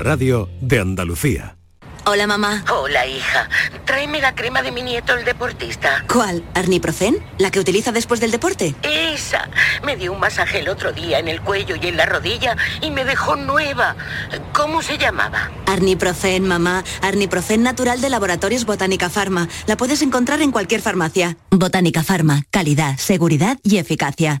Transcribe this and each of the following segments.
Radio de Andalucía. Hola, mamá. Hola, hija. Tráeme la crema de mi nieto, el deportista. ¿Cuál? ¿Arniprofen? ¿La que utiliza después del deporte? Esa. Me dio un masaje el otro día en el cuello y en la rodilla y me dejó nueva. ¿Cómo se llamaba? Arniprofen, mamá. Arniprofen natural de Laboratorios Botánica Pharma. La puedes encontrar en cualquier farmacia. Botánica Pharma. Calidad, seguridad y eficacia.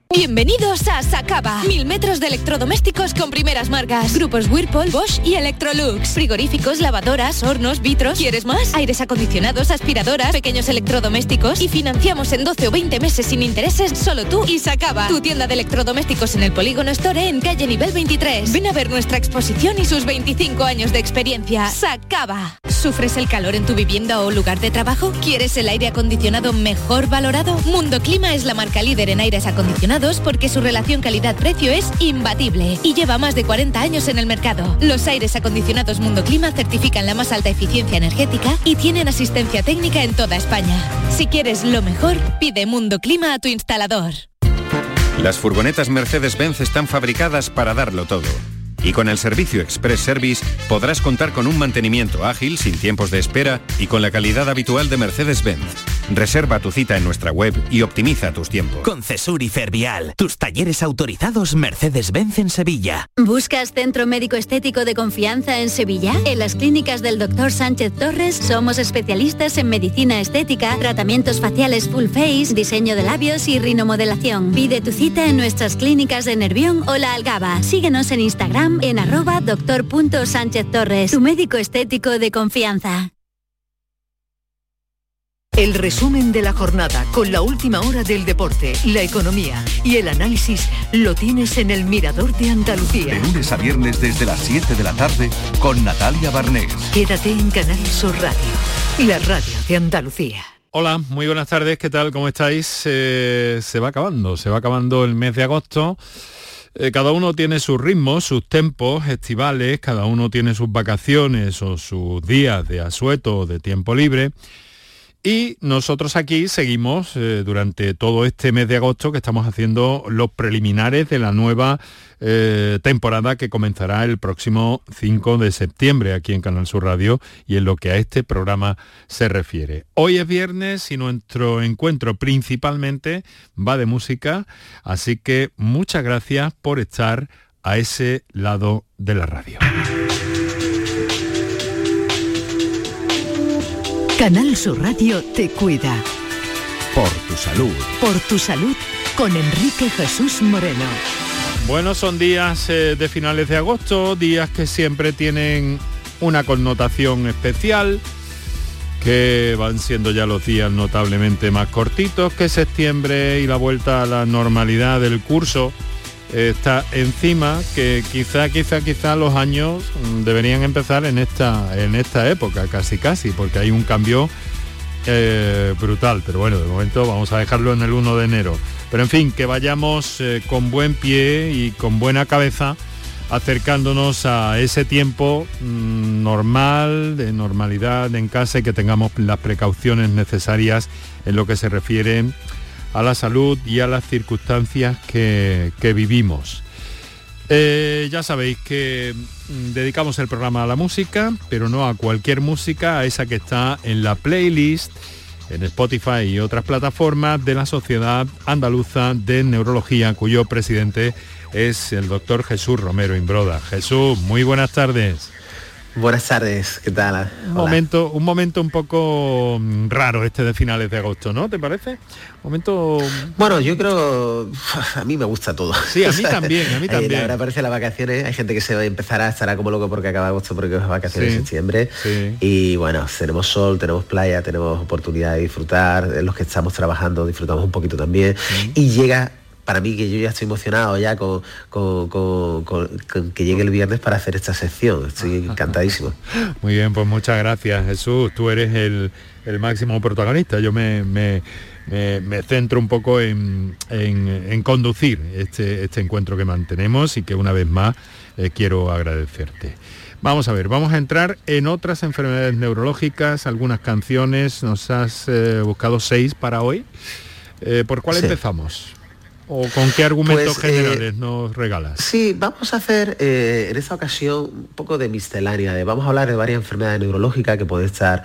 Bienvenidos a Sacaba. Mil metros de electrodomésticos con primeras marcas. Grupos Whirlpool, Bosch y Electrolux. Frigoríficos, lavadoras, hornos, vitros. ¿Quieres más? Aires acondicionados, aspiradoras, pequeños electrodomésticos. Y financiamos en 12 o 20 meses sin intereses solo tú y Sacaba. Tu tienda de electrodomésticos en el Polígono Store en calle nivel 23. Ven a ver nuestra exposición y sus 25 años de experiencia. Sacaba. ¿Sufres el calor en tu vivienda o lugar de trabajo? ¿Quieres el aire acondicionado mejor valorado? Mundo Clima es la marca líder en aires acondicionados porque su relación calidad-precio es imbatible y lleva más de 40 años en el mercado. Los aires acondicionados Mundo Clima certifican la más alta eficiencia energética y tienen asistencia técnica en toda España. Si quieres lo mejor, pide Mundo Clima a tu instalador. Las furgonetas Mercedes-Benz están fabricadas para darlo todo. Y con el servicio Express Service podrás contar con un mantenimiento ágil, sin tiempos de espera y con la calidad habitual de Mercedes-Benz. Reserva tu cita en nuestra web y optimiza tus tiempos. Con Cesur y Fervial, tus talleres autorizados Mercedes-Benz en Sevilla. ¿Buscas centro médico estético de confianza en Sevilla? En las clínicas del Dr. Sánchez Torres somos especialistas en medicina estética, tratamientos faciales full face, diseño de labios y rinomodelación. Pide tu cita en nuestras clínicas de Nervión o La Algaba. Síguenos en Instagram en arroba doctor.sánchez Torres, tu médico estético de confianza. El resumen de la jornada con la última hora del deporte, la economía y el análisis lo tienes en el Mirador de Andalucía. De lunes a viernes desde las 7 de la tarde con Natalia Barnés. Quédate en Canal Sur Radio, la radio de Andalucía. Hola, muy buenas tardes, ¿qué tal? ¿Cómo estáis? Eh, se va acabando, se va acabando el mes de agosto. Eh, cada uno tiene sus ritmos, sus tempos estivales, cada uno tiene sus vacaciones o sus días de asueto o de tiempo libre. Y nosotros aquí seguimos eh, durante todo este mes de agosto que estamos haciendo los preliminares de la nueva eh, temporada que comenzará el próximo 5 de septiembre aquí en Canal Sur Radio y en lo que a este programa se refiere. Hoy es viernes y nuestro encuentro principalmente va de música, así que muchas gracias por estar a ese lado de la radio. Canal Sur Radio te cuida. Por tu salud. Por tu salud con Enrique Jesús Moreno. Bueno, son días eh, de finales de agosto, días que siempre tienen una connotación especial, que van siendo ya los días notablemente más cortitos que septiembre y la vuelta a la normalidad del curso está encima que quizá quizá quizá los años mm, deberían empezar en esta en esta época casi casi porque hay un cambio eh, brutal. Pero bueno de momento vamos a dejarlo en el 1 de enero. Pero en fin que vayamos eh, con buen pie y con buena cabeza acercándonos a ese tiempo mm, normal de normalidad en casa y que tengamos las precauciones necesarias en lo que se refiere a la salud y a las circunstancias que, vivimos. Eh, ya sabéis que mm, dedicamos el programa a la música, pero no a cualquier música, a esa que está en la playlist, en Spotify y otras plataformas de la Sociedad Andaluza de Neurología, cuyo presidente es el doctor Jesús Romero Imbroda. Jesús, muy buenas tardes. Buenas tardes, ¿qué tal? Un momento, un momento un poco mm, raro este de finales de agosto, ¿no? ¿Te parece? Momento. Bueno, yo creo. A mí me gusta todo. Sí, a mí también, a mí también. Ahora aparecen las vacaciones, hay gente que se va a empezar a estar como loco porque acaba agosto porque es vacaciones en septiembre. Y bueno, tenemos sol, tenemos playa, tenemos oportunidad de disfrutar. Los que estamos trabajando disfrutamos un poquito también. Y llega para mí que yo ya estoy emocionado ya con, que llegue el viernes para hacer esta sección. Estoy encantadísimo. Muy bien, pues muchas gracias Jesús. Tú eres el, máximo protagonista. Yo me, me, centro un poco en, conducir este, este, encuentro que mantenemos y que una vez más eh, quiero agradecerte. Vamos a ver, vamos a entrar en otras enfermedades neurológicas, algunas canciones, nos has eh, buscado seis para hoy. Eh, ¿Por cuál empezamos? ¿O con qué argumentos pues, generales nos regalas? Sí, vamos a hacer en esta ocasión un poco de miscelánea. vamos a hablar de varias enfermedades neurológicas que pueden estar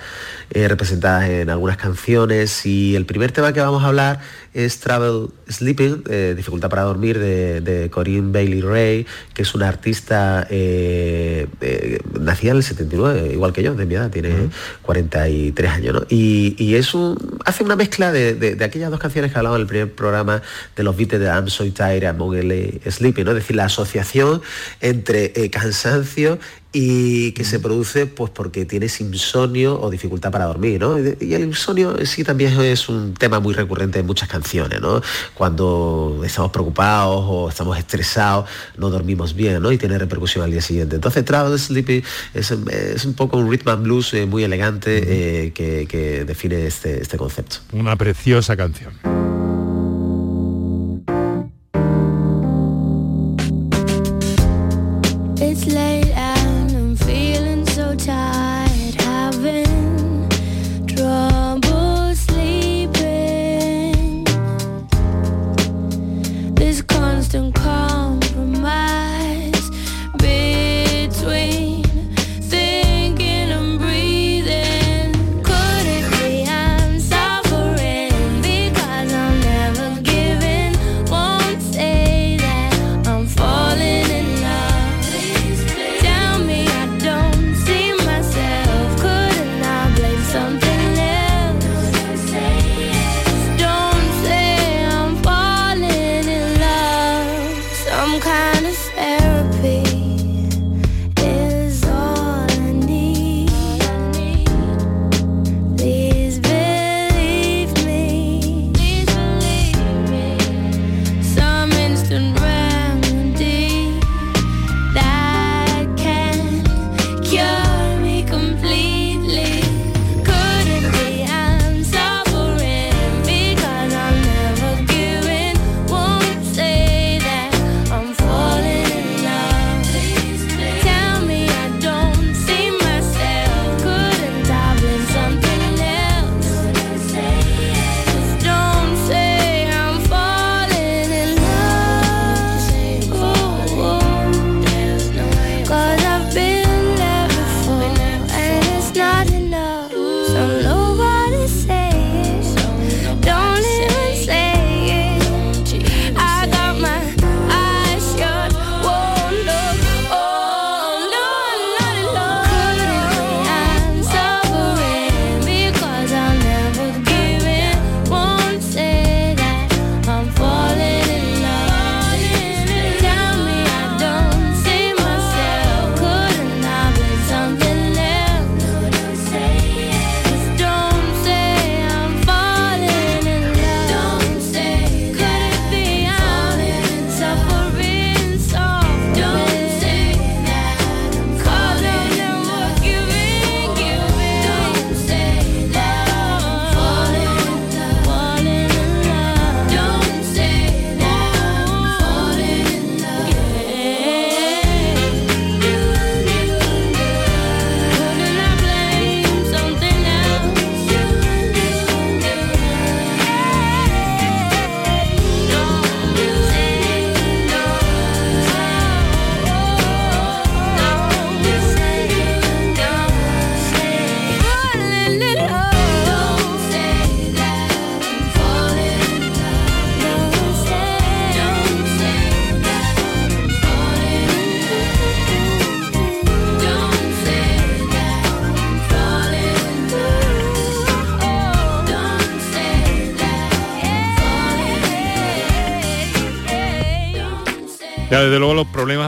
representadas en algunas canciones. Y el primer tema que vamos a hablar es Travel Sleeping, eh, Dificultad para Dormir, de, Corinne Bailey Ray, que es una artista eh, eh, nacida en el 79, igual que yo, de mi edad, tiene 43 años, ¿no? Y, es un, hace una mezcla de, aquellas dos canciones que hablaba en el primer programa de los beats de I'm So Tired, I'm Sleeping, ¿no? Es decir, la asociación entre cansancio y que se produce pues porque tienes insomnio o dificultad para dormir, ¿no? Y el insomnio sí también es un tema muy recurrente en muchas canciones, ¿no? Cuando estamos preocupados o estamos estresados, no dormimos bien, ¿no? Y tiene repercusión al día siguiente. Entonces Travel Sleepy es, un poco un rhythm and blues eh, muy elegante eh, que, define este, este concepto. Una preciosa canción.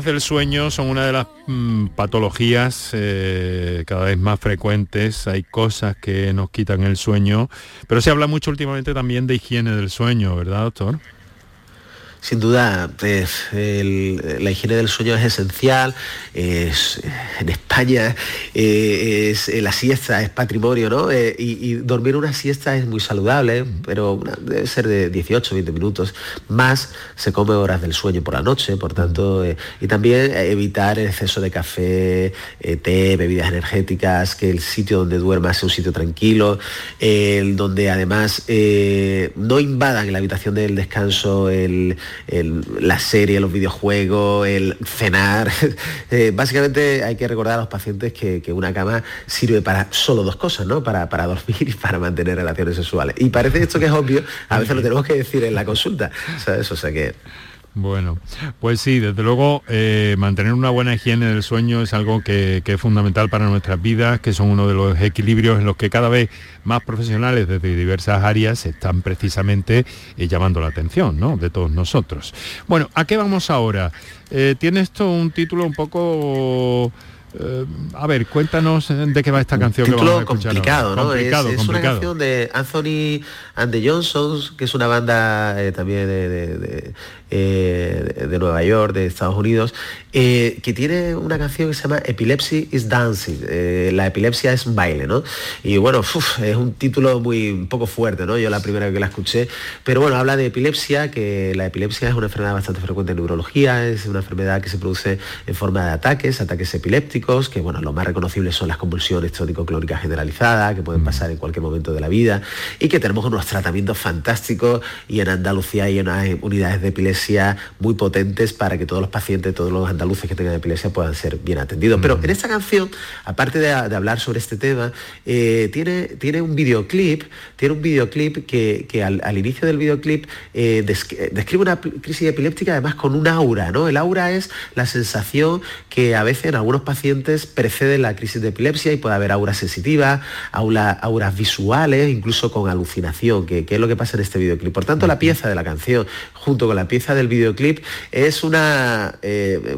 Del sueño son una de las mm, patologías eh, cada vez más frecuentes. Hay cosas que nos quitan el sueño, pero se habla mucho últimamente también de higiene del sueño, ¿verdad, doctor? Sin duda, la higiene del sueño es esencial. Es, en España eh, es, la siesta es patrimonio, ¿no? y, dormir una siesta es muy saludable, pero debe ser de 18, 20 minutos. Más se come horas del sueño por la noche, por tanto, y también evitar el exceso de café, té, bebidas energéticas, que el sitio donde duermas sea un sitio tranquilo, el, donde además no invadan la habitación del descanso la serie, los videojuegos, el cenar. Eh, básicamente hay que recordar a los pacientes que, una cama sirve para solo dos cosas, ¿no? Para, para dormir y para mantener relaciones sexuales. Y parece esto que es obvio, a veces lo tenemos que decir en la consulta, ¿sabes? O sea que bueno, pues sí, desde luego eh, mantener una buena higiene del sueño es algo que, es fundamental para nuestras vidas, que son uno de los equilibrios en los que cada vez más profesionales desde diversas áreas están precisamente eh, llamando la atención ¿no? de todos nosotros. Bueno, ¿a qué vamos ahora? Eh, tiene esto un título un poco eh, a ver, cuéntanos de qué va esta canción. Título complicado, ¿no? es, una canción de Anthony and the Johnsons, que es una banda eh, también de, eh, de, Nueva York, de Estados Unidos, que tiene una canción que se llama Epilepsy is Dancing. la epilepsia es un baile, ¿no? Y bueno, es un título muy un poco fuerte, ¿no? Yo la primera vez que la escuché, pero bueno, habla de epilepsia, que la epilepsia es una enfermedad bastante frecuente en neurología, es una enfermedad que se produce en forma de ataques, ataques epilépticos que bueno, lo más reconocibles son las convulsiones tónico-clónicas generalizadas, que pueden mm. pasar en cualquier momento de la vida, y que tenemos unos tratamientos fantásticos y en Andalucía hay unas unidades de epilepsia muy potentes para que todos los pacientes, todos los andaluces que tengan epilepsia puedan ser bien atendidos. Pero mm. en esta canción, aparte de, hablar sobre este tema, eh, tiene, tiene un videoclip, tiene un videoclip que, al, inicio del videoclip eh, describe una crisis epiléptica además con un aura, ¿no? El aura es la sensación que a veces en algunos pacientes precede la crisis de epilepsia y puede haber auras sensitivas, auras visuales, incluso con alucinación, que, es lo que pasa en este videoclip. Por tanto, la pieza de la canción junto con la pieza del videoclip es una, eh,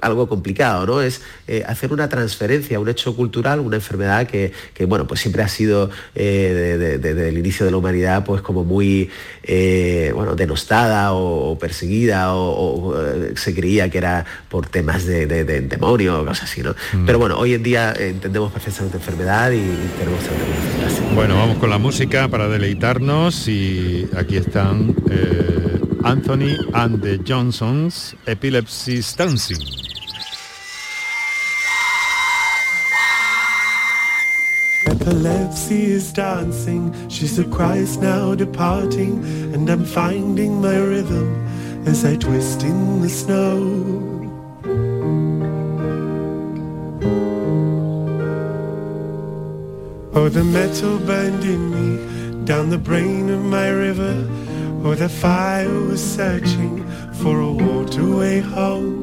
algo complicado, ¿no? Es eh, hacer una transferencia, un hecho cultural, una enfermedad que, bueno, pues siempre ha sido eh, desde el inicio de la humanidad pues como muy bueno, denostada o, perseguida o, se creía que era por temas de, demonio o cosas así, ¿no? Mm. Pero bueno, hoy en día entendemos perfectamente enfermedad y, tenemos tratamiento. Bueno, vamos con la música para deleitarnos y aquí están Anthony and the Johnsons, Epilepsy Dancing. Epilepsy is dancing, she's a Christ now departing, and I'm finding my rhythm as I twist in the snow. Oh, the metal burned in me down the brain of my river or the fire was searching for a waterway home.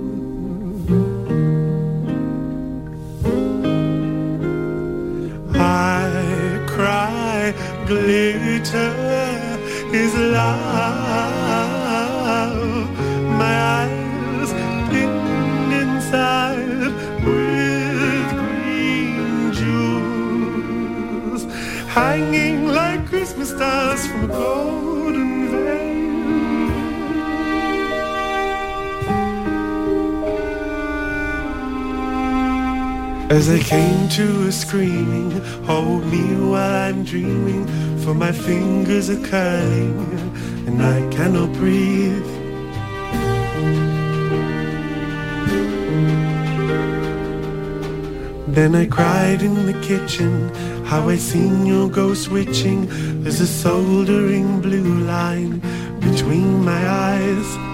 I cry, glitter is love. My eyes pinned inside with green jewels, hanging like Christmas stars from a golden As I came to a screaming, hold me while I'm dreaming, for my fingers are curling and I cannot breathe. Then I cried in the kitchen, how I seen your ghost witching. There's a soldering blue line between my eyes.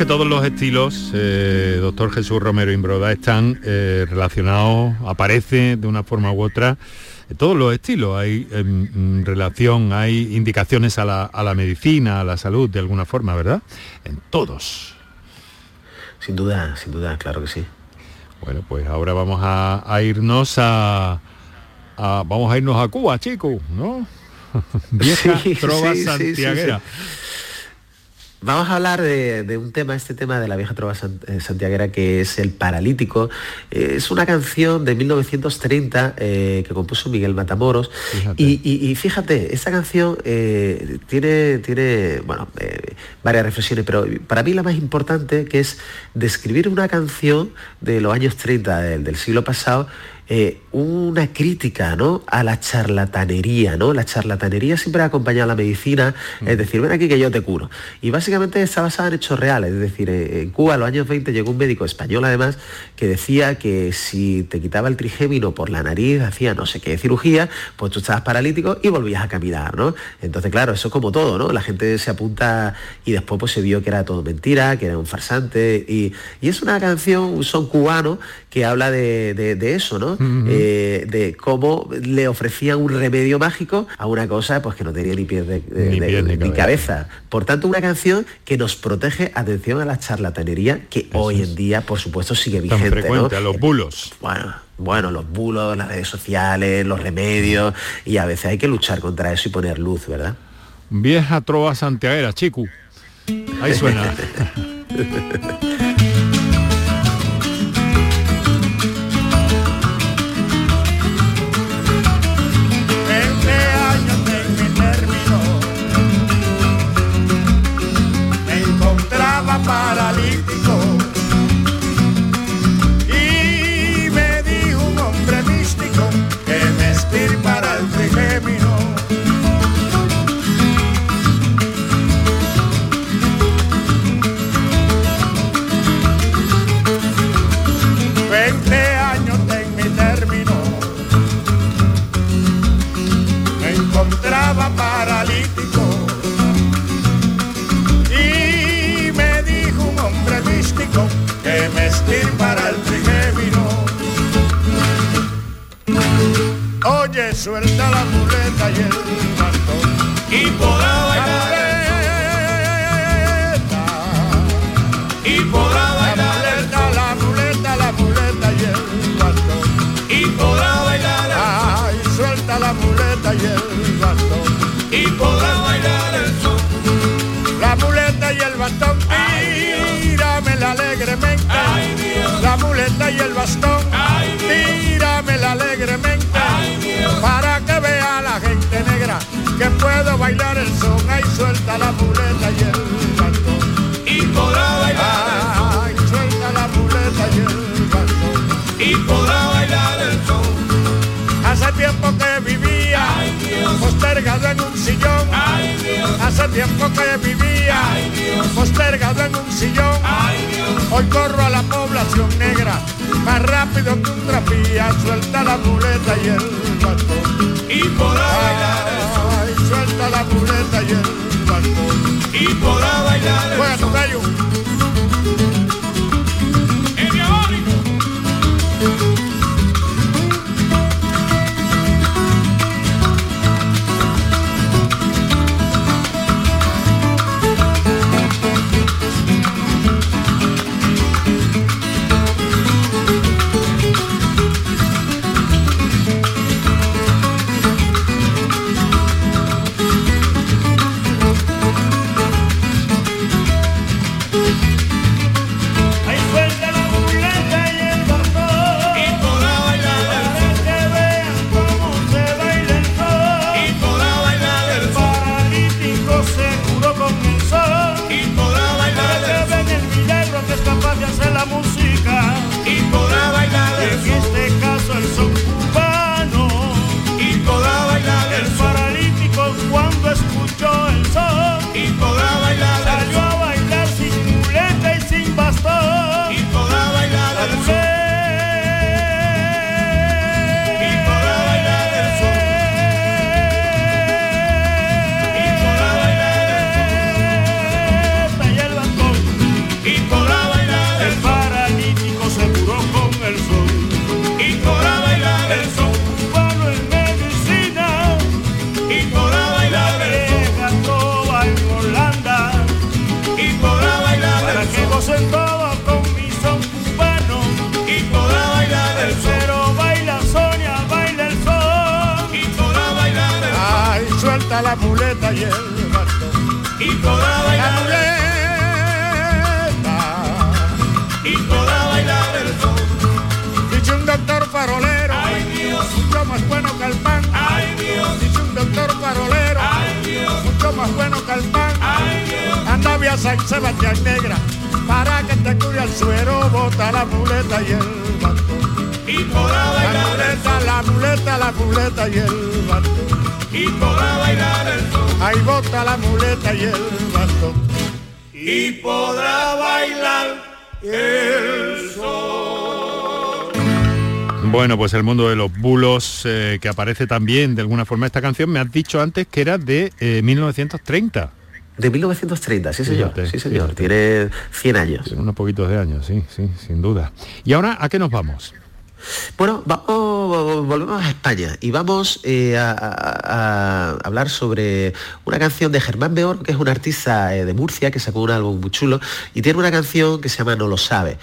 Que todos los estilos, eh, doctor Jesús Romero Imbroda, están eh, relacionados, aparece de una forma u otra, todos los estilos. Hay em, relación, hay indicaciones a la, a la medicina, a la salud, de alguna forma, ¿verdad? En todos. Sin duda, sin duda, claro que sí. Bueno, pues ahora vamos a, a irnos a, a- vamos a irnos a Cuba, chicos, ¿no? Vieja Sí, trova sí, santiaguera. sí. Vamos a hablar de, de un tema, este tema de la vieja trova eh, santiaguera, que es el paralítico. Eh, es una canción de 1930 eh, que compuso Miguel Matamoros. Y, y- y fíjate, esta canción eh, tiene, tiene bueno, eh, varias reflexiones, pero para mí la más importante que es describir una canción de los años 30 del, del siglo pasado eh, una crítica ¿no? a la charlatanería, ¿no? La charlatanería siempre ha acompañado a la medicina, es decir, ven aquí que yo te curo. Y básicamente está basada en hechos reales, es decir, eh, en Cuba en los años 20 llegó un médico español además que decía que si te quitaba el trigémino por la nariz, hacía no sé qué cirugía, pues tú estabas paralítico y volvías a caminar, ¿no? Entonces, claro, eso es como todo, ¿no? La gente se apunta y después pues se vio que era todo mentira, que era un farsante. Y, y es una canción, un son cubano que habla de, de- de eso, ¿no? Eh, de cómo le ofrecían un remedio mágico a una cosa pues que no tenía ni pies de, de- Ni de- cabeza. Por tanto, una canción que nos protege, atención a la charlatanería, que hoy en día, por supuesto, sigue Tan vigente. ¿no? frecuente, a los bulos. Bueno, bueno, los bulos, las redes sociales, los remedios, y a veces hay que luchar contra eso y poner luz, ¿verdad? Vieja trova santiaguera, chico. Ahí suena. suelta la muleta y el bastón. Y podrá bailar. Y podrá bailar. La muleta, la muleta, la muleta y el bastón. Y podrá bailar. Ay suelta la muleta y el bastón. Y podrá bailar el son la muleta y el bastón. Tíramela alegremente. La muleta y el bastón. Tíramela alegremente para que vea la gente negra que puedo bailar el son. Ay suelta la muleta y el bastón. Y podrá bailar ay suelta la muleta y el bastón. Y podrá bailar el son. Hace tiempo que postergado en un sillón. Hace tiempo que vivía postergado en un sillón. Hoy corro a la población negra más rápido que un trapía. Suelta la muleta y el bastón. Y podrá bailar Ay, suelta la muleta y el bastón. Y podrá bailar Bueno. Muleta, la muleta, la muleta y el bastón. Y podrá bailar el son. Ahí bota la muleta y el bastón. Y podrá bailar el son. Bueno, pues el mundo de los bulos eh, que aparece también de alguna forma esta canción, me has dicho antes que era de eh, 1930. De 1930, sí señor, Fíjate, sí señor, fíjate. tiene 100 años. Tiene unos poquitos de años, sí, sí, sin duda. ¿Y ahora a qué nos vamos? Bueno, vamos, volvemos a España y vamos eh, a, hablar sobre una canción de Germán Beor, que es un artista eh, de Murcia que sacó un álbum muy chulo y tiene una canción que se llama No lo sabe.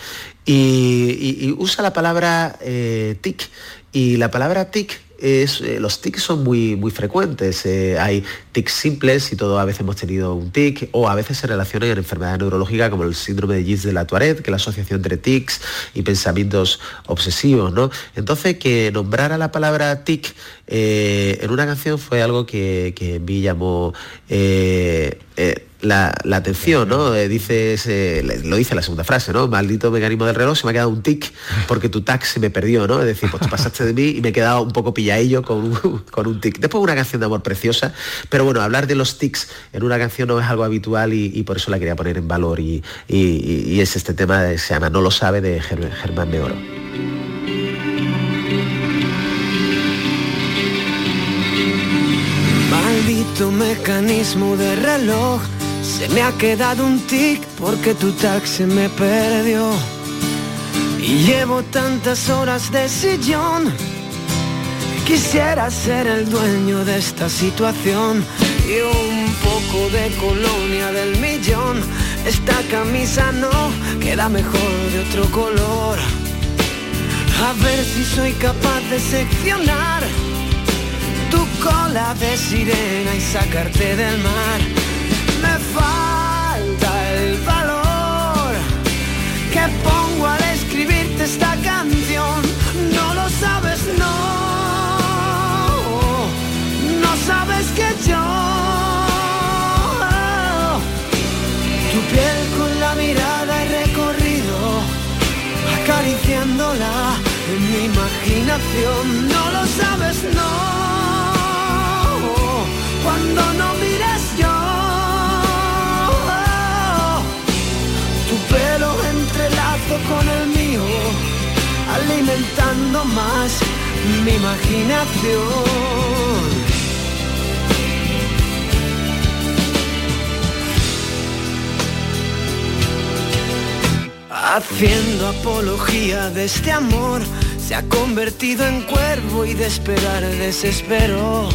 Y, usa la palabra eh, tic y la palabra tic es, los tics son muy, muy frecuentes. hay tics simples y todos a veces hemos tenido un tic, o a veces se relacionan en enfermedades neurológicas como el síndrome de Gis de la Tourette, que es la asociación entre tics y pensamientos obsesivos. ¿no? Entonces, que nombrara la palabra tic eh, en una canción fue algo que, que mí llamó eh, eh, la, la atención, ¿no? Eh, dices, eh, lo dice la segunda frase, ¿no? Maldito mecanismo del reloj, se me ha quedado un tic porque tu tag se me perdió, ¿no? Es decir, pues tú pasaste de mí y me he quedado un poco pilladillo con un, con un tic. Después una canción de amor preciosa, pero bueno, hablar de los tics en una canción no es algo habitual y, por eso la quería poner en valor y, y- es este tema, se llama No lo sabe de Ger- Germán de Oro. Maldito mecanismo de reloj, se me ha quedado un tic porque tu se me perdió. Y llevo tantas horas de sillón, quisiera ser el dueño de esta situación. Y un poco de colonia del millón, esta camisa no queda mejor de otro color. A ver si soy capaz de seccionar tu cola de sirena y sacarte del mar. Me falta el valor que pongo al escribirte esta canción. Yo. Tu piel con la mirada he recorrido acariciándola en mi imaginación. No lo sabes, no. Cuando no mires yo, tu pelo entrelazo con el mío, alimentando más mi imaginación. Haciendo apología de este amor, se ha convertido en cuervo y de esperar desespero.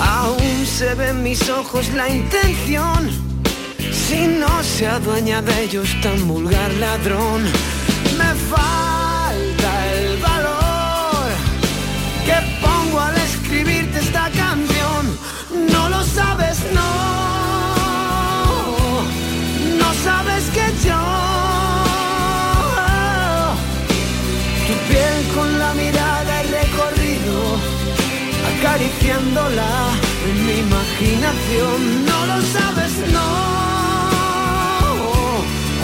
Aún se ve en mis ojos la intención, si no se adueña de ellos tan vulgar ladrón. Me acariciándola en mi imaginación. No lo sabes, no.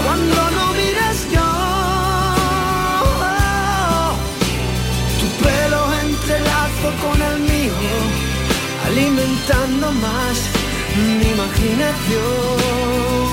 Cuando no mires yo, tu pelo entrelazo con el mío, alimentando más mi imaginación.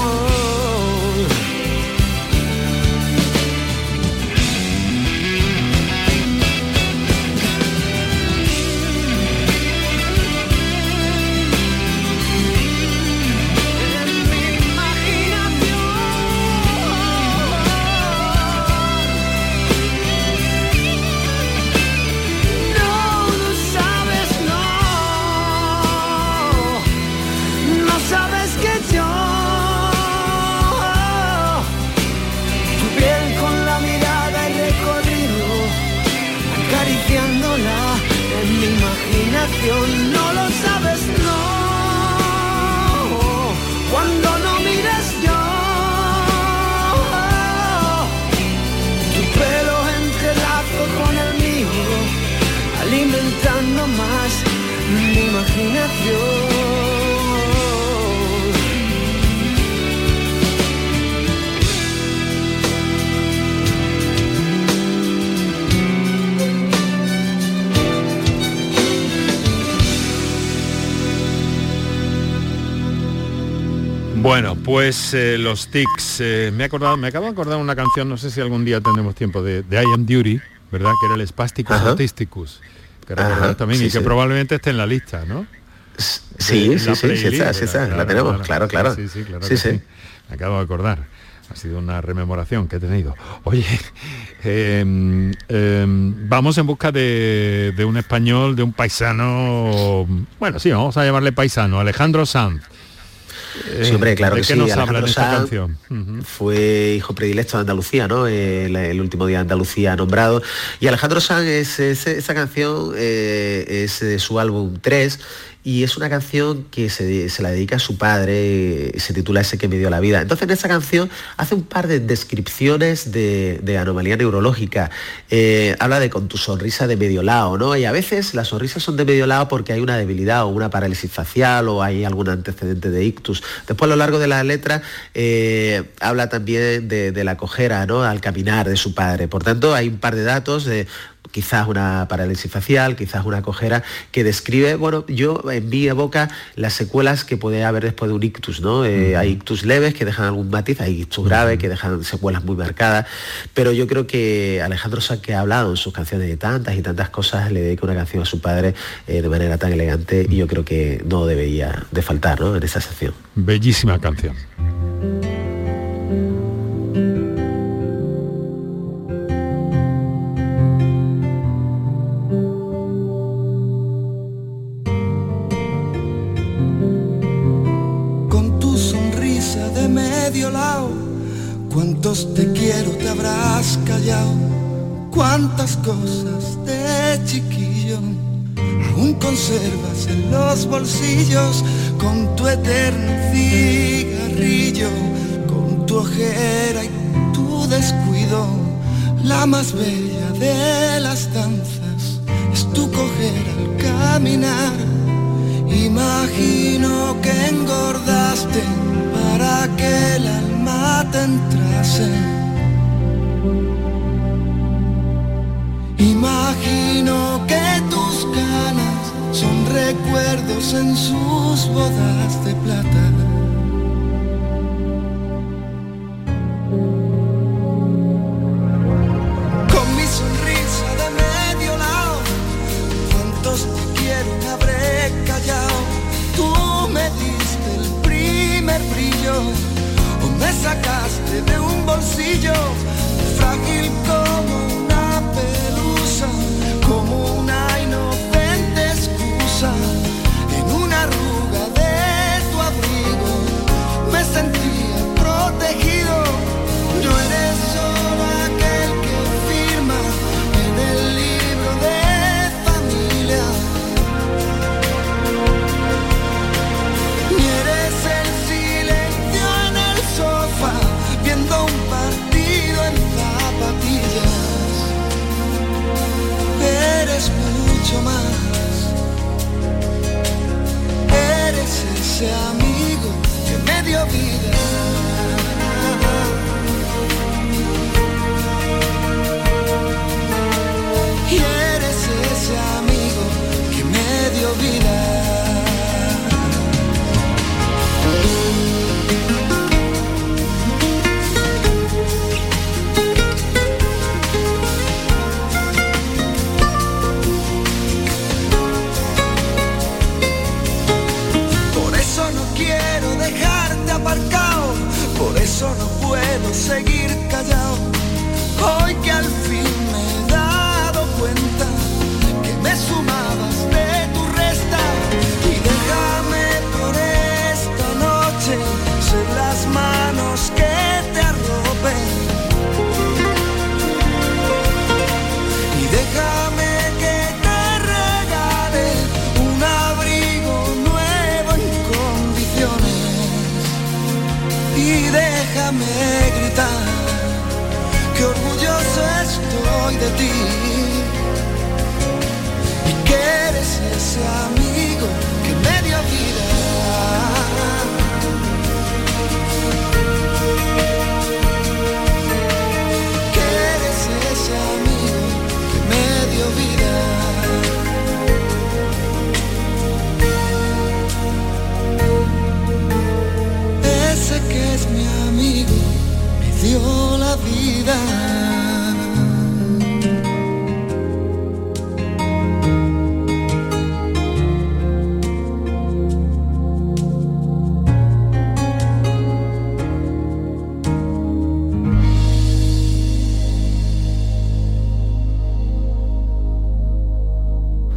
Bueno, pues eh, los tics. eh, me, he acordado, me acabo de acordar una canción, no sé si algún día tendremos tiempo, de, de I Am Duty, ¿verdad? Que era el Spasticus Ajá. Autisticus. Que Ajá, también sí, y que sí. probablemente esté en la lista, ¿no? Sí, De sí, la sí, sí está, sí está, la tenemos, claro, claro. Sí, sí, claro que sí. Me acabo de acordar. Ha sido una rememoración que he tenido. Oye, em, em, vamos en busca de, de un español, de un paisano, bueno, sí, vamos a llamarle paisano, Alejandro Sanz. Sí, hombre, claro ¿De que sí. habla en esta fue hijo predilecto de Andalucía, ¿no? El, el último día de Andalucía nombrado. Y Alejandro Sanz, es, es- esa canción eh, es de su álbum 3 y es una canción que se, se la dedica a su padre, se titula Ese que me dio la vida. Entonces en esa canción hace un par de descripciones de, de anomalía neurológica. Eh, habla de con tu sonrisa de medio lado, ¿no? Y a veces las sonrisas son de medio lado porque hay una debilidad o una parálisis facial o hay algún antecedente de ictus. Después a lo largo de la letra eh, habla también de, de la cojera, ¿no? Al caminar de su padre. Por tanto, hay un par de datos de quizás una parálisis facial, quizás una cojera, que describe, bueno, yo en mi boca las secuelas que puede haber después de un ictus, ¿no? Eh, Hay ictus leves que dejan algún matiz, hay ictus graves que dejan secuelas muy marcadas, pero yo creo que Alejandro Sanz, que ha hablado en sus canciones de tantas y tantas cosas, le dedica una canción a su padre eh, de manera tan elegante y yo creo que no debería de faltar, ¿no? En esa sección. Bellísima canción. Medio lado. Cuántos te quiero te habrás callado, cuántas cosas de chiquillo aún conservas en los bolsillos con tu eterno cigarrillo, con tu ojera y tu descuido. La más bella de las danzas es tu cojera al caminar. Imagino que engordaste para que el alma te entrase. Imagino que tus canas son recuerdos en sus bodas de plata. De un bolsillo frágil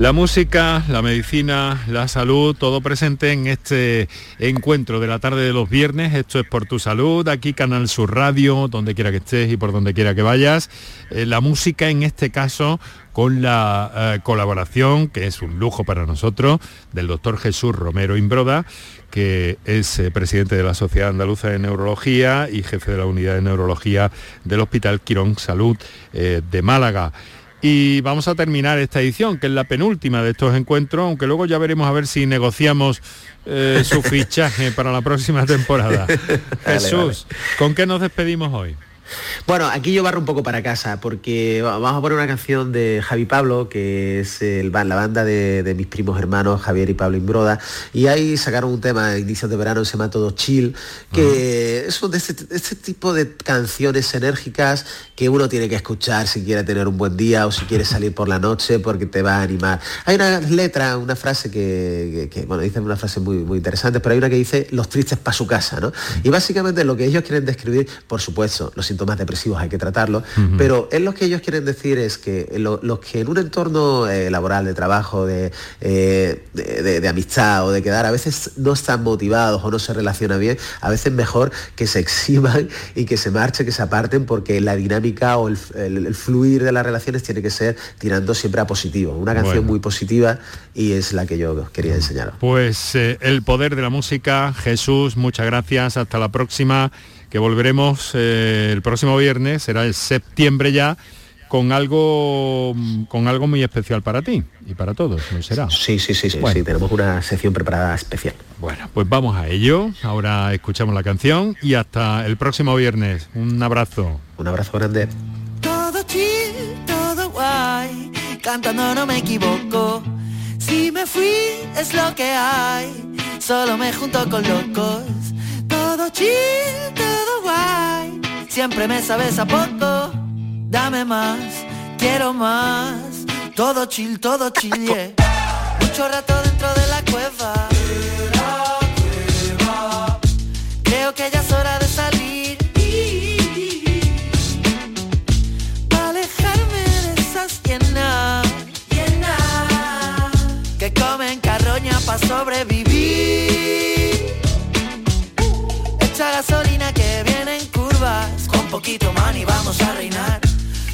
La música, la medicina, la salud, todo presente en este encuentro de la tarde de los viernes. Esto es por tu salud, aquí Canal Sur Radio, donde quiera que estés y por donde quiera que vayas. Eh, la música en este caso con la eh, colaboración, que es un lujo para nosotros, del doctor Jesús Romero Imbroda, que es eh, presidente de la Sociedad Andaluza de Neurología y jefe de la unidad de neurología del Hospital Quirón Salud de Málaga. Y vamos a terminar esta edición, que es la penúltima de estos encuentros, aunque luego ya veremos a ver si negociamos eh, su fichaje para la próxima temporada. Jesús, ¿con qué nos despedimos hoy? Bueno, aquí yo barro un poco para casa, porque vamos a poner una canción de Javi Pablo, que es el, la banda de, mis primos hermanos Javier y Pablo Imbroda, y ahí sacaron un tema a inicios de verano, se llama Todo Chill, que es de este, este, tipo de canciones enérgicas que uno tiene que escuchar si quiere tener un buen día o si quiere salir por la noche porque te va a animar. Hay una letra, una frase que, bueno, dicen una frase muy, muy interesante, pero hay una que dice los tristes para su casa, ¿no? Y básicamente lo que ellos quieren describir, por supuesto, los más depresivos hay que tratarlos, pero es lo que ellos quieren decir es que los que en un entorno eh, laboral, de trabajo, eh, de, de, amistad o de quedar, a veces no están motivados o no se relacionan bien, a veces mejor que se eximan y que se marchen, que se aparten, porque la dinámica o el, fluir de las relaciones tiene que ser tirando siempre a positivo. Una canción muy positiva y es la que yo quería enseñar. Pues eh, el poder de la música, Jesús, muchas gracias, hasta la próxima que volveremos eh, el próximo viernes, será el septiembre ya, con algo con algo muy especial para ti y para todos, ¿no será? Sí, sí, sí, sí, sí, tenemos una sección preparada especial. Bueno, pues vamos a ello. Ahora escuchamos la canción y hasta el próximo viernes. Un abrazo. Un abrazo grande. Todo chill, todo guay, cantando no me equivoco. Si me fui es lo que hay, solo me junto con locos. Todo chill, todo guay. Siempre me sabes a poco. Dame más, quiero más. Todo chill, todo chill, Mucho rato dentro de la cueva. Creo que ya es hora de salir. Para alejarme de esas llenas. Que comen carroña para sobrevivir poquito money vamos a reinar.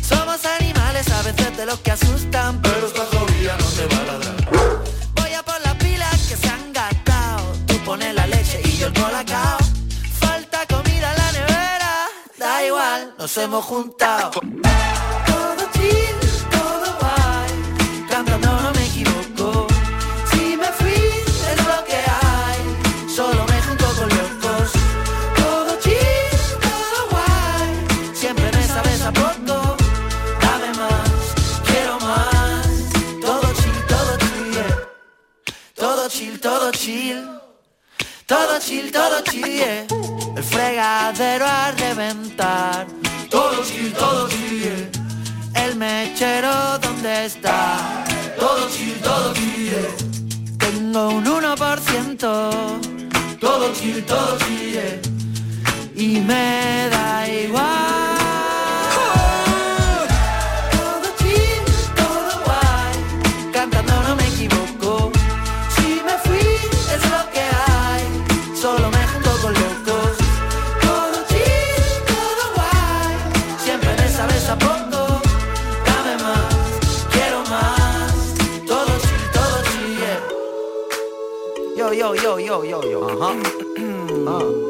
Somos animales a veces de los que asustan, pero esta jodida no te va a ladrar. Voy a por las pilas que se han gastado. Tú pones la leche y yo el colacao. Falta comida en la nevera, da igual, nos hemos juntado. Chill, todo chill. Todo chill. El fregadero a reventar. Todo chill, todo chill. El mechero, ¿dónde está? Todo chill, todo chill. Tengo un 1%. Todo chill, todo chill. Y me da igual. Yo, yo, yo, yo, yo. Ajá.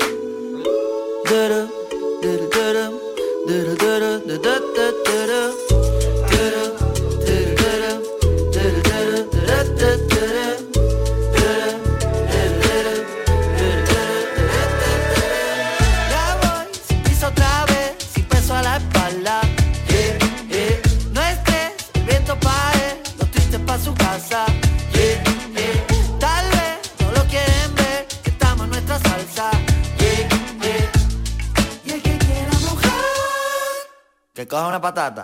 batata.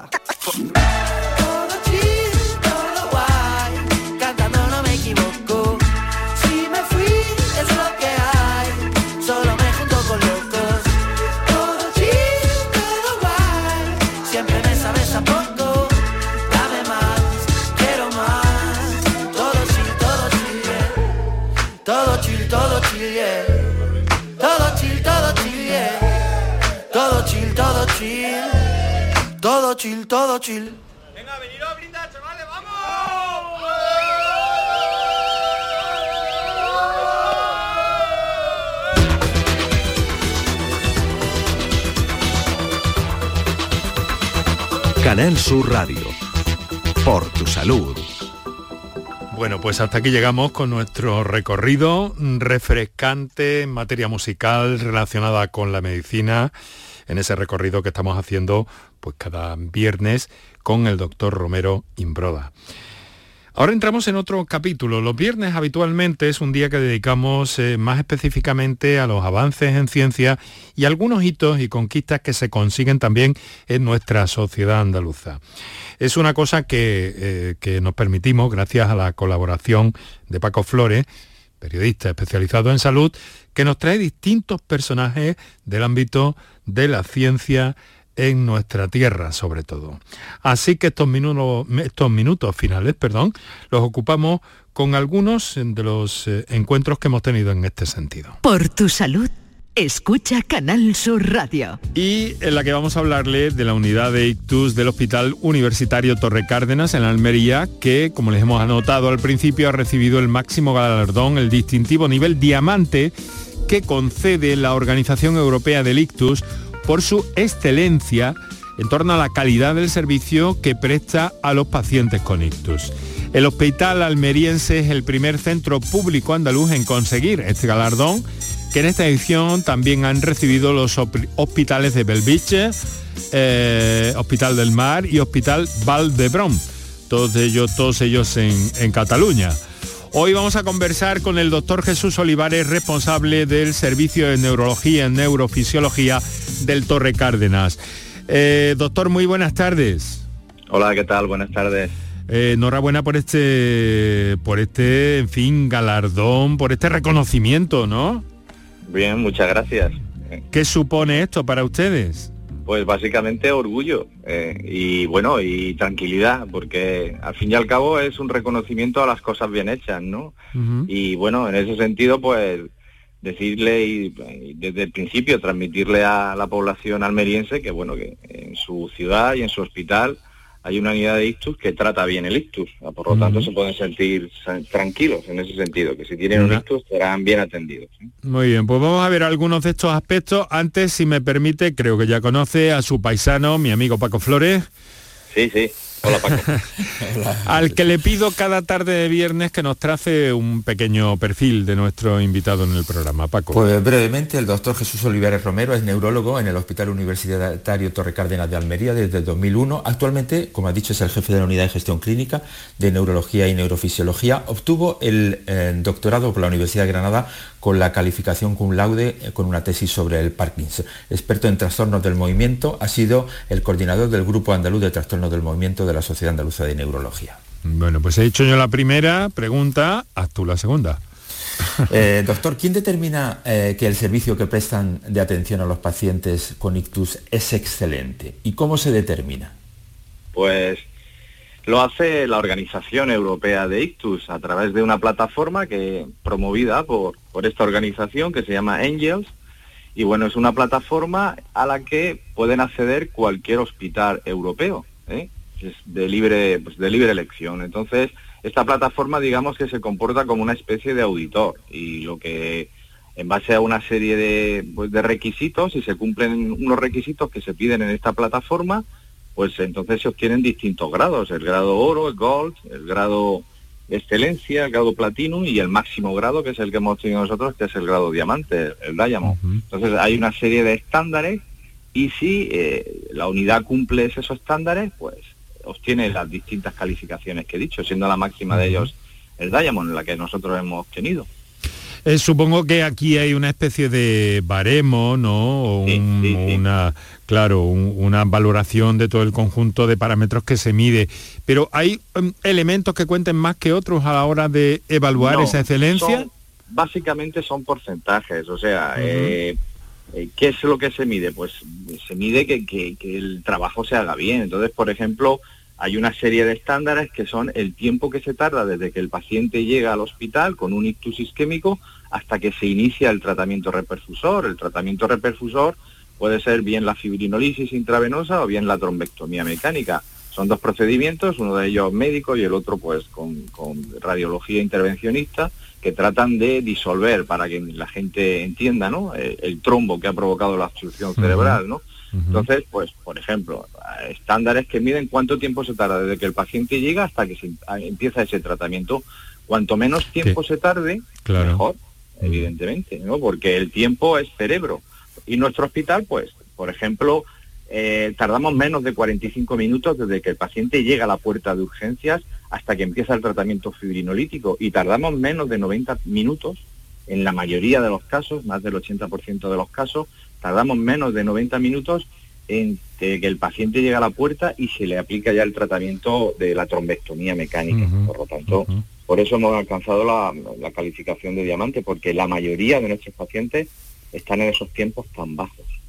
Chill, todo chill. Canal Sur Radio. Por tu salud. Bueno, pues hasta aquí llegamos con nuestro recorrido refrescante en materia musical relacionada con la medicina, en ese recorrido que estamos haciendo pues cada viernes con el doctor Romero Imbroda. Ahora entramos en otro capítulo. Los viernes habitualmente es un día que dedicamos eh, más específicamente a los avances en ciencia y algunos hitos y conquistas que se consiguen también en nuestra sociedad andaluza. Es una cosa que, eh, que nos permitimos gracias a la colaboración de Paco Flores, periodista especializado en salud, que nos trae distintos personajes del ámbito de la ciencia en nuestra tierra sobre todo. Así que estos minutos, finales perdón, los ocupamos con algunos de los eh, encuentros que hemos tenido en este sentido. Por tu salud, escucha Canal Sur Radio. Y en la que vamos a hablarle de la unidad de ictus del Hospital Universitario Torre Cárdenas en Almería, que, como les hemos anotado al principio, ha recibido el máximo galardón, el distintivo nivel diamante, que concede la Organización Europea del Ictus por su excelencia en torno a la calidad del servicio que presta a los pacientes con ictus. El hospital almeriense es el primer centro público andaluz en conseguir este galardón, que en esta edición también han recibido los hospitales de Belviche, eh, Hospital del Mar y Hospital Valdebron, todos ellos, todos ellos en, en Cataluña. Hoy vamos a conversar con el doctor Jesús Olivares, responsable del Servicio de Neurología y Neurofisiología del Torre Cárdenas. Eh, doctor, muy buenas tardes. Hola, ¿qué tal? Buenas tardes. Eh, enhorabuena por este, por este, en fin, galardón, por este reconocimiento, ¿no? Bien, muchas gracias. ¿Qué supone esto para ustedes? Pues básicamente orgullo eh, y bueno, y tranquilidad, porque al fin y al cabo es un reconocimiento a las cosas bien hechas, ¿no? Y bueno, en ese sentido, pues decirle y, desde el principio transmitirle a la población almeriense que bueno, que en su ciudad y en su hospital hay una unidad de ictus que trata bien el ictus, por lo tanto se pueden sentir tranquilos en ese sentido, que si tienen un ictus serán bien atendidos. Muy bien, pues vamos a ver algunos de estos aspectos. Antes, si me permite, creo que ya conoce a su paisano, mi amigo Paco Flores. Sí, sí. Hola Paco. Al que le pido cada tarde de viernes que nos trace un pequeño perfil de nuestro invitado en el programa. Paco. Pues brevemente, el doctor Jesús Olivares Romero es neurólogo en el Hospital Universitario Torre Cárdenas de Almería desde el 2001. Actualmente, como ha dicho, es el jefe de la Unidad de Gestión Clínica de Neurología y Neurofisiología. Obtuvo el eh, doctorado por la Universidad de Granada con la calificación cum laude eh, con una tesis sobre el Parkinson. Experto en trastornos del movimiento, ha sido el coordinador del Grupo Andaluz de Trastornos del Movimiento de la Sociedad Andaluza de Neurología. Bueno, pues he hecho yo la primera pregunta, haz tú la segunda. Eh, doctor, ¿quién determina eh, que el servicio que prestan de atención a los pacientes con ictus es excelente? ¿Y cómo se determina? Pues lo hace la Organización Europea de Ictus a través de una plataforma que promovida por, por esta organización que se llama Angels. Y bueno, es una plataforma a la que pueden acceder cualquier hospital europeo. ¿eh? Es de libre, pues de libre elección. Entonces, esta plataforma digamos que se comporta como una especie de auditor y lo que en base a una serie de, pues, de requisitos, y se cumplen unos requisitos que se piden en esta plataforma, pues entonces se obtienen distintos grados, el grado oro, el gold, el grado excelencia, el grado platino y el máximo grado, que es el que hemos tenido nosotros, que es el grado diamante, el diamond. Entonces hay una serie de estándares y si eh, la unidad cumple esos estándares, pues obtiene las distintas calificaciones que he dicho, siendo la máxima de ellos el diamond, la que nosotros hemos obtenido. Eh, supongo que aquí hay una especie de baremo, ¿no? O un- Una, claro, un- una valoración de todo el conjunto de parámetros que se mide. Pero hay em, elementos que cuenten más que otros a la hora de evaluar No, esa excelencia. son- básicamente son porcentajes, o sea, eh, ¿qué es lo que se mide? Pues se mide que, el trabajo se haga bien. Entonces, por ejemplo, hay una serie de estándares que son el tiempo que se tarda desde que el paciente llega al hospital con un ictus isquémico hasta que se inicia el tratamiento reperfusor. El tratamiento reperfusor puede ser bien la fibrinolisis intravenosa o bien la trombectomía mecánica. Son dos procedimientos, uno de ellos médico y el otro pues con radiología intervencionista, que tratan de disolver para que la gente entienda ¿no? Eh, el trombo que ha provocado la obstrucción cerebral. ¿no? Entonces, pues, por ejemplo, estándares que miden cuánto tiempo se tarda desde que el paciente llega hasta que se a- empieza ese tratamiento. Cuanto menos tiempo se tarde, Claro. mejor, evidentemente, ¿no? Porque el tiempo es cerebro. Y nuestro hospital, pues, por ejemplo, eh, tardamos menos de 45 minutos desde que el paciente llega a la puerta de urgencias hasta que empieza el tratamiento fibrinolítico y tardamos menos de 90 minutos en la mayoría de los casos, más del 80% de los casos, tardamos menos de 90 minutos en que que el paciente llega a la puerta y se le aplica ya el tratamiento de la trombectomía mecánica. Por lo tanto, por eso hemos alcanzado la, la calificación de diamante, porque la mayoría de nuestros pacientes están en esos tiempos tan bajos.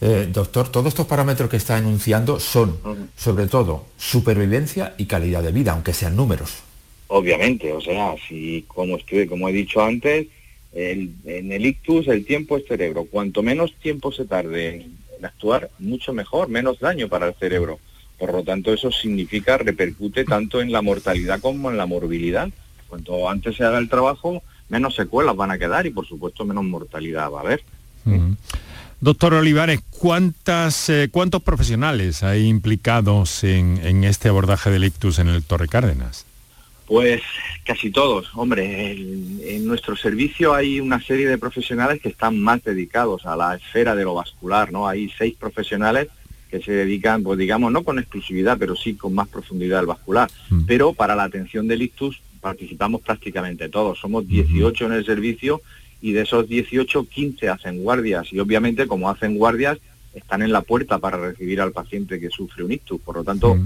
¿Eh? Doctor, todos estos parámetros que está enunciando son, sobre todo, supervivencia y calidad de vida, aunque sean números. Obviamente, o sea, si como estuve, como he dicho antes, el- en el ictus el tiempo es cerebro. Cuanto menos tiempo se tarde en, en actuar, mucho mejor, menos daño para el cerebro. Por lo tanto, eso significa, repercute tanto en la mortalidad como en la morbilidad. Cuanto antes se haga el trabajo, menos secuelas van a quedar y, por supuesto, menos mortalidad va a haber. Doctor Olivares, ¿cuántas, eh, ¿cuántos profesionales hay implicados en, en este abordaje del ictus en el Torre Cárdenas? Pues casi todos. Hombre, en nuestro servicio hay una serie de profesionales que están más dedicados a la esfera de lo vascular, ¿no? Hay seis profesionales que se dedican, pues digamos, no con exclusividad, pero sí con más profundidad al vascular. Pero para la atención del ictus participamos prácticamente todos. Somos 18 en el servicio y de esos 18, 15 hacen guardias. Y obviamente, como hacen guardias, están en la puerta para recibir al paciente que sufre un ictus. Por lo tanto,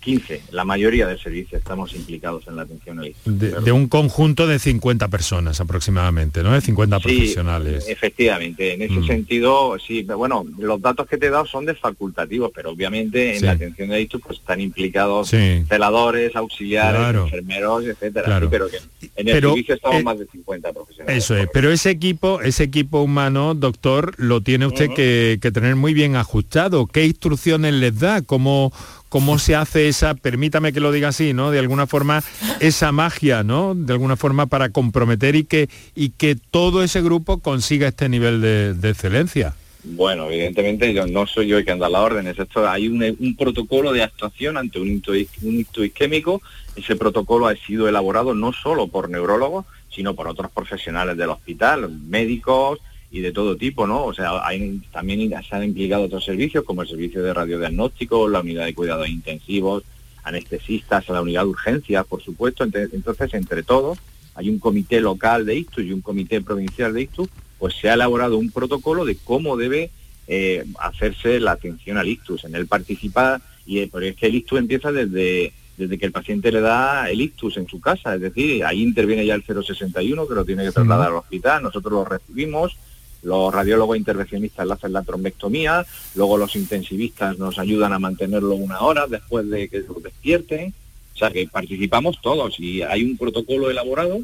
15, la mayoría del servicio estamos implicados en la atención al. De, de un conjunto de 50 personas aproximadamente, ¿no? De 50 Sí, profesionales. Efectivamente, en ese Mm. sentido, sí, bueno, los datos que te he dado son de facultativos, pero obviamente en Sí. la atención de ictus pues están implicados Sí. celadores, auxiliares, Claro. enfermeros, etcétera. Claro. Sí, pero que en el Pero, servicio estamos eh, más de 50 profesionales. Eso es, pero ese equipo, ese equipo humano, doctor, lo tiene usted que, que tener muy bien ajustado. ¿Qué instrucciones les da? ¿Cómo, cómo se hace esa, permítame que lo diga así, ¿no? De alguna forma, esa magia, ¿no? De alguna forma para comprometer y que, y que todo ese grupo consiga este nivel de, excelencia. Bueno, evidentemente yo no soy yo el que anda las órdenes. Esto hay un, protocolo de actuación ante un ictus isquémico. Ese protocolo ha sido elaborado no solo por neurólogos, sino por otros profesionales del hospital, médicos y de todo tipo, ¿no? O sea, hay, también se han implicado otros servicios como el servicio de radiodiagnóstico, la unidad de cuidados intensivos, anestesistas, la unidad de urgencias, por supuesto. Entonces, entre todos, hay un comité local de ictus y un comité provincial de ictus, pues se ha elaborado un protocolo de cómo debe eh, hacerse la atención al ictus. En él participa, y eh, porque es que el ictus empieza desde, desde que el paciente le da el ictus en su casa, es decir, ahí interviene ya el 061 que lo tiene que trasladar al hospital, nosotros lo recibimos, los radiólogos intervencionistas le hacen la trombectomía, luego los intensivistas nos ayudan a mantenerlo una hora después de que lo despierten, o sea que participamos todos y hay un protocolo elaborado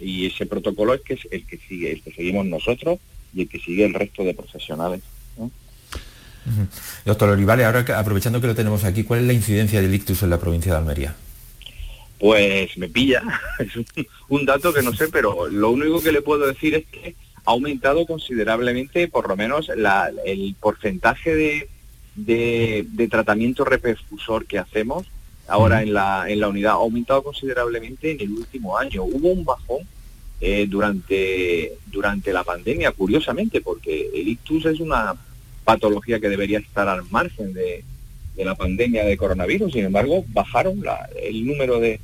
y ese protocolo es que es el que sigue, el que seguimos nosotros y el que sigue el resto de profesionales. ¿no? Doctor Olivares, ahora aprovechando que lo tenemos aquí, ¿cuál es la incidencia del ictus en la provincia de Almería? Pues me pilla, es un, un dato que no sé, pero lo único que le puedo decir es que ha aumentado considerablemente, por lo menos, la- el porcentaje de, de- de tratamiento reperfusor que hacemos ahora en la, en la unidad, ha aumentado considerablemente en el último año. Hubo un bajón eh, durante, durante la pandemia, curiosamente, porque el ictus es una patología que debería estar al margen de, de la pandemia de coronavirus, sin embargo, bajaron la- el número de,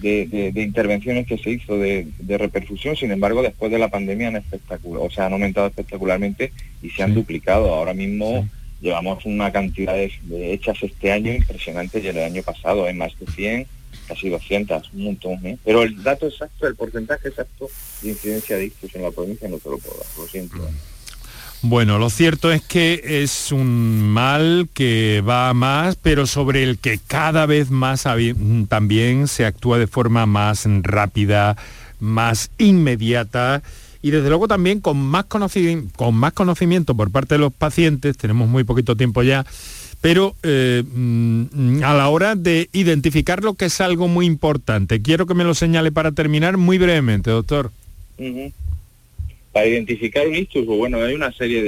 de, intervenciones que se hizo de, reperfusión, sin embargo, después de la pandemia han espectacular, o sea, han aumentado espectacularmente y se han duplicado. Ahora mismo llevamos una cantidad de, hechas este año impresionante y el año pasado, en más de 100, casi 200, un montón. ¿eh? Pero el dato exacto, el porcentaje exacto de incidencia de ictus en la provincia no te lo puedo dar, lo siento. Bueno, lo cierto es que es un mal que va más, pero sobre el que cada vez más también se actúa de forma más rápida, más inmediata y desde luego también con más, con más conocimiento por parte de los pacientes, tenemos muy poquito tiempo ya, pero eh, mm, a la hora de identificar lo que es algo muy importante. Quiero que me lo señale para terminar muy brevemente, doctor. Para identificar un ictus, pues bueno, hay una serie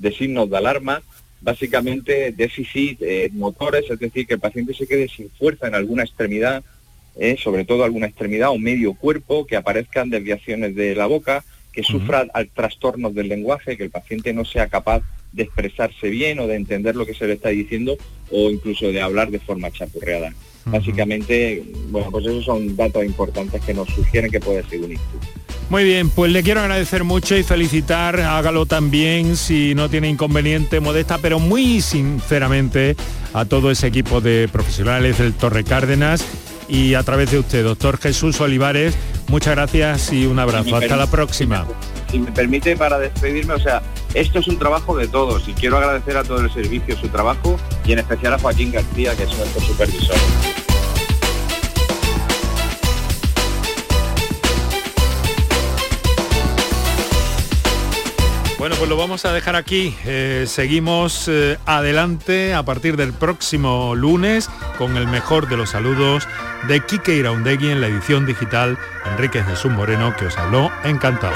de, signos de alarma, básicamente déficit eh, motores, es decir, que el paciente se quede sin fuerza en alguna extremidad, eh, sobre todo alguna extremidad o medio cuerpo, que aparezcan desviaciones de la boca, que sufra trastornos del lenguaje, que el paciente no sea capaz de expresarse bien o de entender lo que se le está diciendo o incluso de hablar de forma chapurreada. Básicamente, bueno, pues esos son datos importantes que nos sugieren que puede ser un ictus. Muy bien, pues le quiero agradecer mucho y felicitar, hágalo también si no tiene inconveniente, modesta, pero muy sinceramente a todo ese equipo de profesionales del Torre Cárdenas y a través de usted, doctor Jesús Olivares, muchas gracias y un abrazo. Hasta la próxima. Si me permite para despedirme, o sea, esto es un trabajo de todos y quiero agradecer a todo el servicio su trabajo y en especial a Joaquín García, que es nuestro supervisor. Bueno, pues lo vamos a dejar aquí. Eh, seguimos eh, adelante a partir del próximo lunes con el mejor de los saludos de Kike Iraundegui en la edición digital Enrique Jesús Moreno que os habló encantado.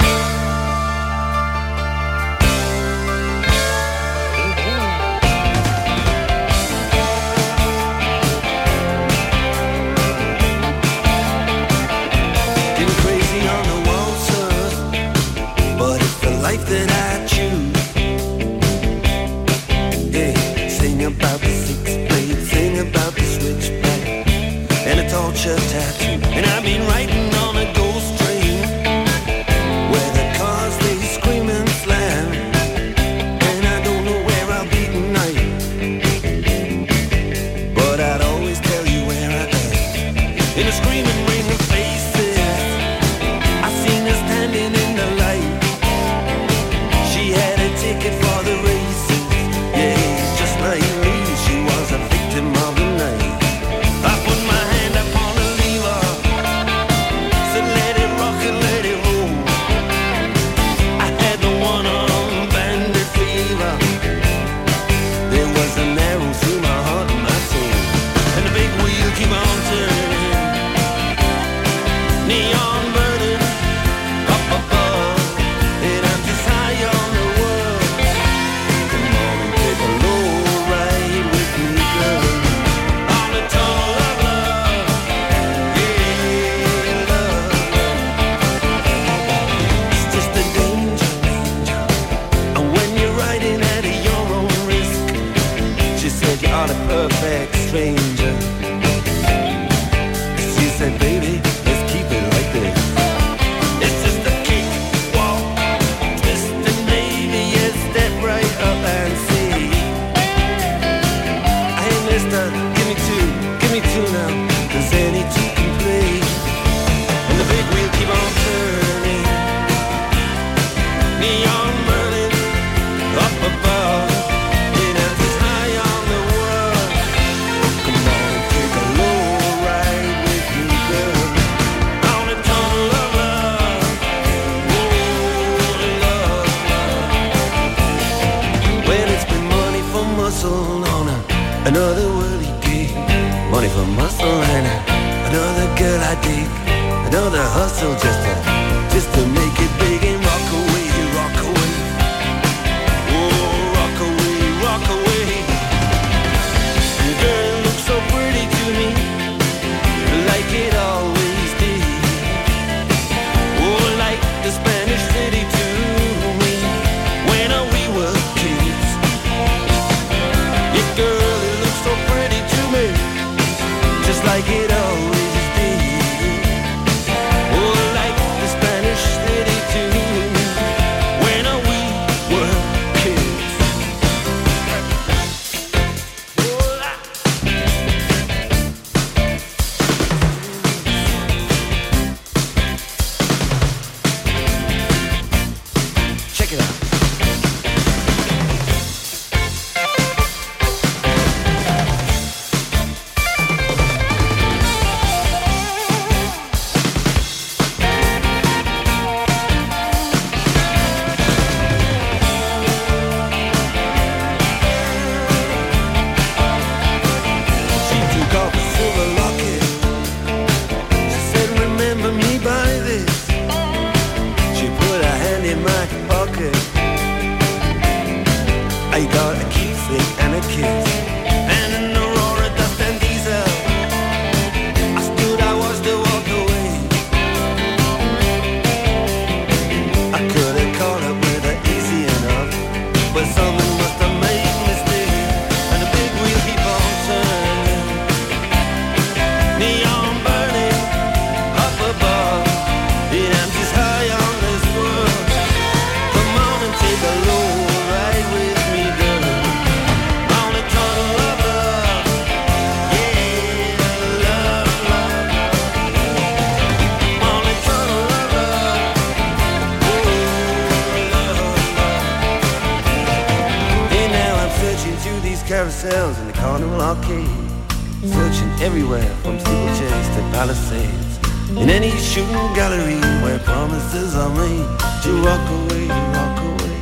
Searching everywhere from steeplechase to palisades. In any shooting gallery where promises are made to walk away, walk away,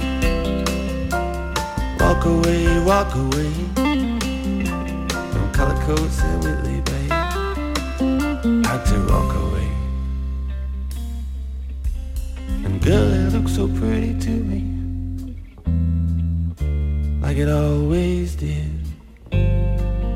walk away, walk away from color coats and Whitley Bay. Had to walk away. And girl, it looks so pretty to me, like it always did,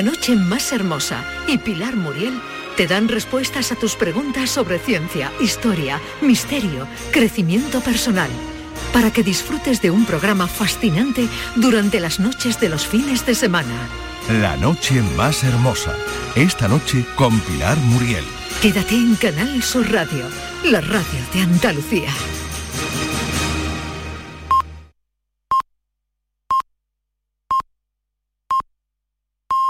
La noche más hermosa y Pilar Muriel te dan respuestas a tus preguntas sobre ciencia, historia, misterio, crecimiento personal, para que disfrutes de un programa fascinante durante las noches de los fines de semana. La noche más hermosa. Esta noche con Pilar Muriel. Quédate en Canal Sur Radio, la radio de Andalucía.